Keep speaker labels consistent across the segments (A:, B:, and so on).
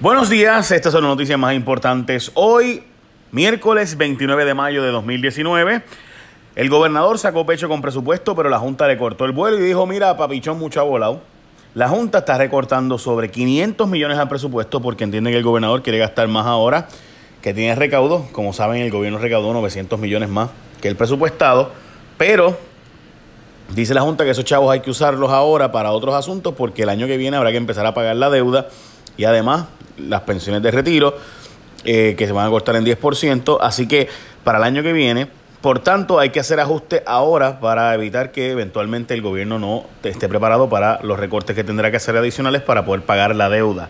A: Buenos días, estas son las noticias más importantes. Hoy, miércoles 29 de mayo de 2019, el gobernador sacó pecho con presupuesto, pero la Junta le cortó el vuelo y dijo, mira, papichón, mucho ha volado. La Junta está recortando sobre 500 millones al presupuesto porque entiende que el gobernador quiere gastar más ahora que tiene recaudo. Como saben, el gobierno recaudó 900 millones más que el presupuestado, pero dice la Junta que esos chavos hay que usarlos ahora para otros asuntos porque el año que viene habrá que empezar a pagar la deuda y además las pensiones de retiro, eh, que se van a cortar en 10%. Así que para el año que viene, por tanto, hay que hacer ajustes ahora para evitar que eventualmente el gobierno no esté preparado para los recortes que tendrá que hacer adicionales para poder pagar la deuda.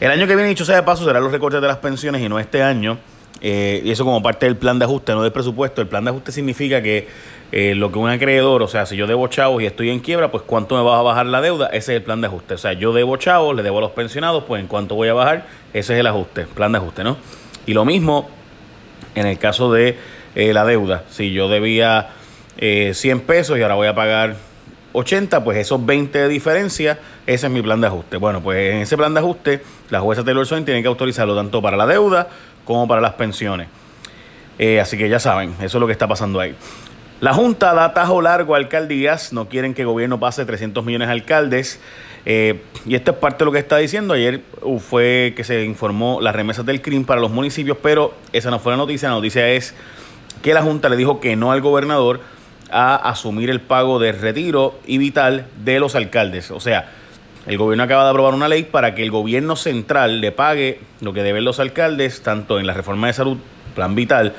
A: El año que viene, dicho sea de paso, serán los recortes de las pensiones y no este año. Eh, y eso como parte del plan de ajuste, no del presupuesto. El plan de ajuste significa que eh, lo que un acreedor, o sea, si yo debo chavos y estoy en quiebra, pues cuánto me va a bajar la deuda, ese es el plan de ajuste. O sea, yo debo chavos, le debo a los pensionados, pues en cuánto voy a bajar, ese es el ajuste, plan de ajuste, ¿no? Y lo mismo en el caso de eh, la deuda. Si yo debía 100 pesos y ahora voy a pagar 80, pues esos 20 de diferencia, ese es mi plan de ajuste. Bueno, pues en ese plan de ajuste, la jueza Taylor Swain tiene que autorizarlo tanto para la deuda como para las pensiones. Eh, así que ya saben, eso es lo que está pasando ahí. La Junta da tajo largo a alcaldías, no quieren que el gobierno pase 300 millones a alcaldes. Eh, y esto es parte de lo que está diciendo. Ayer uh, fue que se informó las remesas del CRIM para los municipios, pero esa no fue la noticia. La noticia es que la Junta le dijo que no al gobernador a asumir el pago de retiro y vital de los alcaldes. O sea, el gobierno acaba de aprobar una ley para que el gobierno central le pague lo que deben los alcaldes, tanto en la reforma de salud, plan vital,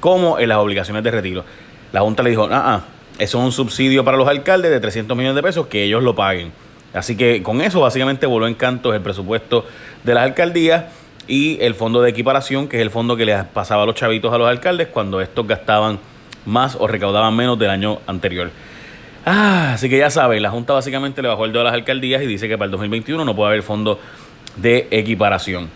A: como en las obligaciones de retiro. La Junta le dijo, ah, ah, eso es un subsidio para los alcaldes de 300 millones de pesos, que ellos lo paguen. Así que con eso básicamente voló en cantos el presupuesto de las alcaldías y el fondo de equiparación, que es el fondo que les pasaba a los chavitos a los alcaldes cuando estos gastaban más o recaudaban menos del año anterior. Ah, así que ya saben, la Junta básicamente le bajó el dedo a las alcaldías y dice que para el 2021 no puede haber fondo de equiparación.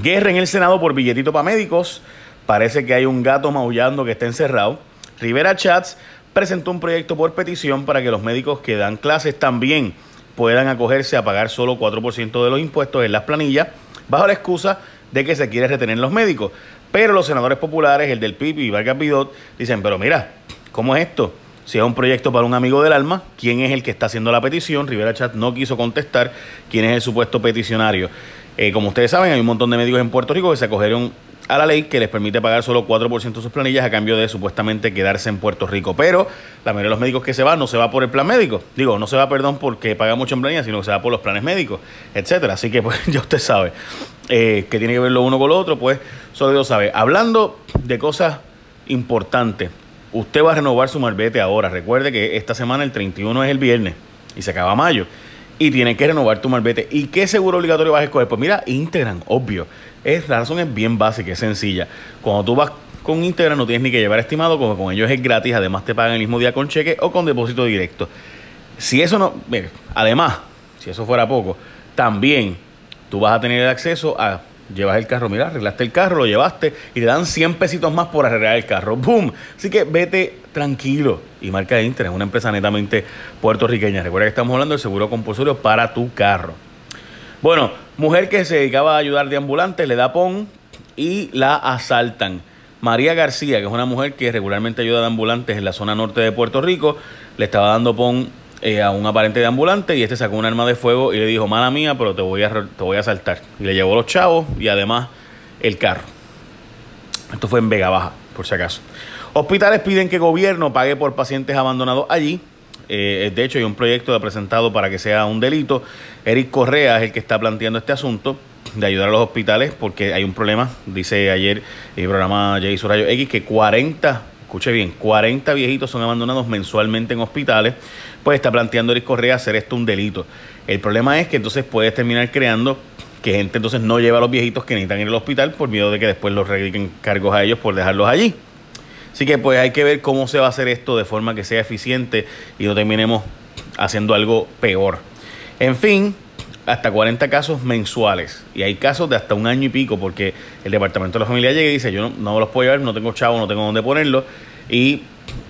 A: Guerra en el Senado por billetito para médicos. Parece que hay un gato maullando que está encerrado. Rivera Chats presentó un proyecto por petición para que los médicos que dan clases también puedan acogerse a pagar solo 4% de los impuestos en las planillas, bajo la excusa de que se quiere retener los médicos. Pero los senadores populares, el del PIB y Vargas Bidot, dicen, pero mira, ¿cómo es esto? Si es un proyecto para un amigo del alma, ¿quién es el que está haciendo la petición? Rivera Chat no quiso contestar quién es el supuesto peticionario. Eh, como ustedes saben, hay un montón de médicos en Puerto Rico que se acogieron a la ley que les permite pagar solo 4% de sus planillas a cambio de supuestamente quedarse en Puerto Rico. Pero la mayoría de los médicos que se van no se va por el plan médico. Digo, no se va, perdón, porque paga mucho en planilla, sino que se va por los planes médicos, etcétera. Así que pues ya usted sabe eh, que tiene que ver lo uno con lo otro, pues solo Dios sabe. Hablando de cosas importantes, usted va a renovar su marbete ahora. Recuerde que esta semana el 31 es el viernes y se acaba mayo. Y tiene que renovar tu marbete. ¿Y qué seguro obligatorio vas a escoger? Pues mira, Integran, obvio. Es, la razón es bien básica, es sencilla. Cuando tú vas con Integran no tienes ni que llevar estimado, como con ellos es gratis, además te pagan el mismo día con cheque o con depósito directo. Si eso no, además, si eso fuera poco, también tú vas a tener acceso a llevas el carro, mira, arreglaste el carro, lo llevaste y te dan 100 pesitos más por arreglar el carro. ¡Boom! Así que vete tranquilo. Y Marca Inter es una empresa netamente puertorriqueña. Recuerda que estamos hablando del seguro compulsorio para tu carro. Bueno, mujer que se dedicaba a ayudar de ambulante, le da pon y la asaltan. María García, que es una mujer que regularmente ayuda de ambulantes en la zona norte de Puerto Rico, le estaba dando pon eh, a un aparente de ambulante y este sacó un arma de fuego y le dijo, mala mía, pero te voy a, te voy a asaltar. Y le llevó los chavos y además el carro. Esto fue en Vega Baja, por si acaso. Hospitales piden que el gobierno pague por pacientes abandonados allí. Eh, de hecho, hay un proyecto presentado para que sea un delito. Eric Correa es el que está planteando este asunto de ayudar a los hospitales porque hay un problema. Dice ayer el programa Jay Surayo X que 40 escuche bien, 40 viejitos son abandonados mensualmente en hospitales, pues está planteando Eric Correa hacer esto un delito. El problema es que entonces puedes terminar creando que gente entonces no lleva a los viejitos que necesitan ir al hospital por miedo de que después los radiquen cargos a ellos por dejarlos allí. Así que pues hay que ver cómo se va a hacer esto de forma que sea eficiente y no terminemos haciendo algo peor. En fin, hasta 40 casos mensuales. Y hay casos de hasta un año y pico, porque el departamento de la familia llega y dice, yo no, los puedo llevar, no tengo chavo, no tengo dónde ponerlo. Y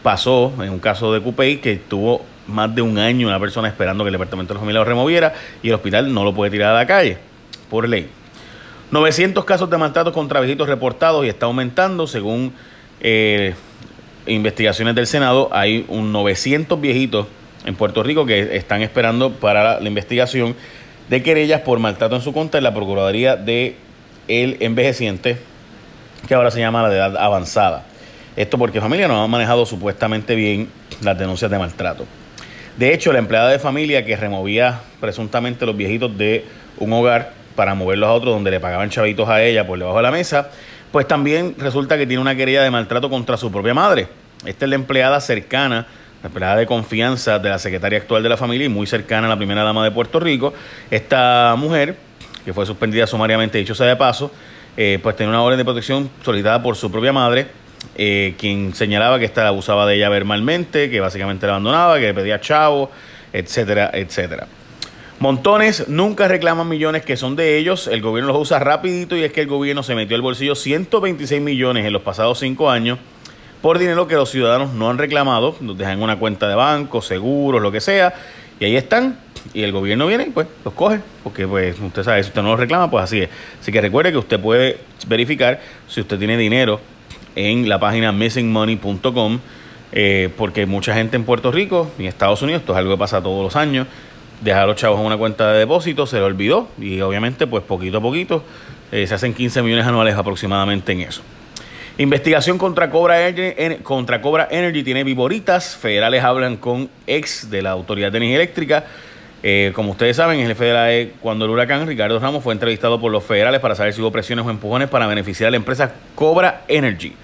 A: pasó en un caso de Cupey que tuvo más de un año una persona esperando que el departamento de la familia lo removiera y el hospital no lo puede tirar a la calle. por ley. 900 casos de maltrato contra viejitos reportados y está aumentando según eh, investigaciones del Senado. Hay un 900 viejitos en Puerto Rico que están esperando para la investigación de querellas por maltrato en su contra en la Procuraduría de el Envejeciente, que ahora se llama la de edad avanzada. Esto porque familia no ha manejado supuestamente bien las denuncias de maltrato. De hecho, la empleada de familia que removía presuntamente los viejitos de un hogar para moverlos a otro donde le pagaban chavitos a ella por debajo de la mesa, pues también resulta que tiene una querella de maltrato contra su propia madre. Esta es la empleada cercana, la empleada de confianza de la secretaria actual de la familia y muy cercana a la primera dama de Puerto Rico. Esta mujer, que fue suspendida sumariamente, dicho sea de paso, eh, pues tiene una orden de protección solicitada por su propia madre, eh, quien señalaba que esta abusaba de ella verbalmente, que básicamente la abandonaba, que le pedía chavo, etcétera, etcétera. Montones nunca reclaman millones que son de ellos, el gobierno los usa rapidito y es que el gobierno se metió al bolsillo 126 millones en los pasados cinco años por dinero que los ciudadanos no han reclamado, los dejan en una cuenta de banco, seguros, lo que sea, y ahí están, y el gobierno viene y pues los coge, porque pues usted sabe, si usted no los reclama, pues así es. Así que recuerde que usted puede verificar si usted tiene dinero en la página missingmoney.com, eh, porque mucha gente en Puerto Rico y en Estados Unidos, esto es algo que pasa todos los años, dejar a los chavos en una cuenta de depósito, se le olvidó y obviamente pues poquito a poquito eh, se hacen 15 millones anuales aproximadamente en eso. Investigación contra Cobra, Energy, contra Energy tiene viboritas. Federales hablan con ex de la Autoridad de Energía Eléctrica. Eh, como ustedes saben, el jefe la E, cuando el huracán Ricardo Ramos fue entrevistado por los federales para saber si hubo presiones o empujones para beneficiar a la empresa Cobra Energy.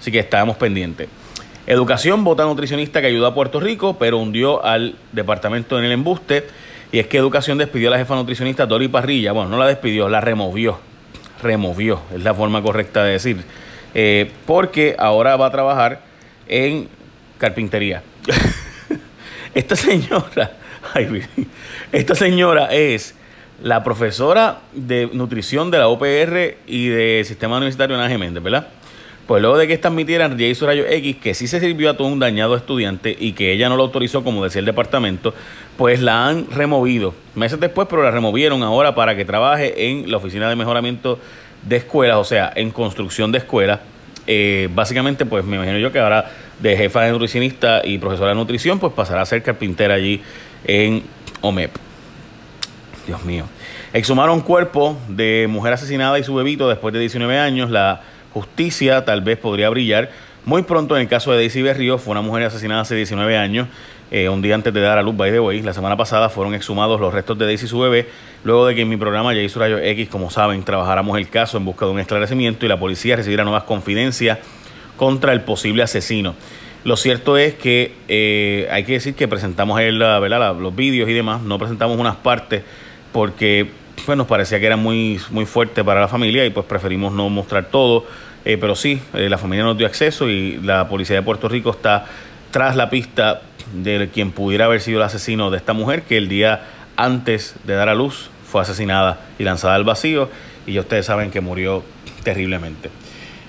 A: Así que estábamos pendientes. Educación, vota nutricionista que ayudó a Puerto Rico, pero hundió al departamento en el embuste. Y es que Educación despidió a la jefa nutricionista Dori Parrilla. Bueno, no la despidió, la removió. Removió, es la forma correcta de decir. Eh, porque ahora va a trabajar en carpintería. esta señora, esta señora es la profesora de nutrición de la OPR y de Sistema Universitario Ana Méndez, ¿verdad? Pues luego de que esta admitieran J. Rayo X que sí se sirvió a todo un dañado estudiante y que ella no lo autorizó, como decía el departamento, pues la han removido meses después, pero la removieron ahora para que trabaje en la oficina de mejoramiento de escuelas, o sea, en construcción de escuelas. Eh, básicamente, pues me imagino yo que ahora de jefa de nutricionista y profesora de nutrición, pues pasará a ser carpintera allí en OMEP. Dios mío. Exhumaron cuerpo de mujer asesinada y su bebito después de 19 años. La justicia tal vez podría brillar. Muy pronto en el caso de Daisy Berrío, fue una mujer asesinada hace 19 años, eh, un día antes de dar a luz, by the way. La semana pasada fueron exhumados los restos de Daisy y su bebé, luego de que en mi programa Jason Rayo X, como saben, trabajáramos el caso en busca de un esclarecimiento y la policía recibiera nuevas confidencias contra el posible asesino. Lo cierto es que eh, hay que decir que presentamos el, los vídeos y demás, no presentamos unas partes porque pues nos parecía que era muy, muy fuerte para la familia y pues preferimos no mostrar todo. Eh, pero sí, eh, la familia nos dio acceso y la policía de Puerto Rico está tras la pista de quien pudiera haber sido el asesino de esta mujer que el día antes de dar a luz fue asesinada y lanzada al vacío y ya ustedes saben que murió terriblemente.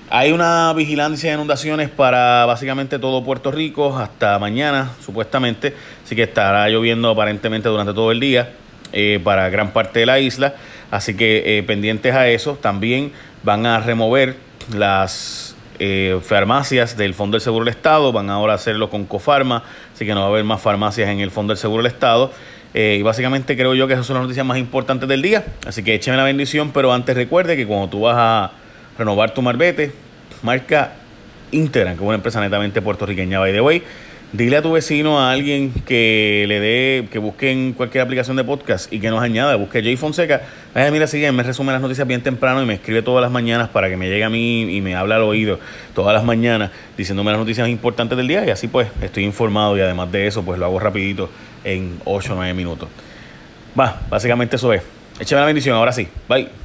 A: Hay una vigilancia de inundaciones para básicamente todo Puerto Rico hasta mañana, supuestamente, así que estará lloviendo aparentemente durante todo el día. Eh, para gran parte de la isla. Así que eh, pendientes a eso, también van a remover las eh, farmacias del Fondo del Seguro del Estado, van ahora a hacerlo con Cofarma, así que no va a haber más farmacias en el Fondo del Seguro del Estado. y básicamente creo yo que esas son las noticias más importantes del día. Así que écheme la bendición, pero antes recuerde que cuando tú vas a renovar tu marbete, marca Integran, que es una empresa netamente puertorriqueña, by the way. Dile a tu vecino, a alguien que le dé, que busque en cualquier aplicación de podcast y que nos añada, busque Jay Fonseca. Ay, mira, sigue, me resume las noticias bien temprano y me escribe todas las mañanas para que me llegue a mí y me hable al oído todas las mañanas diciéndome las noticias importantes del día y así pues estoy informado y además de eso pues lo hago rapidito en 8 o 9 minutos. Va, básicamente eso es. Échame la bendición, ahora sí. Bye.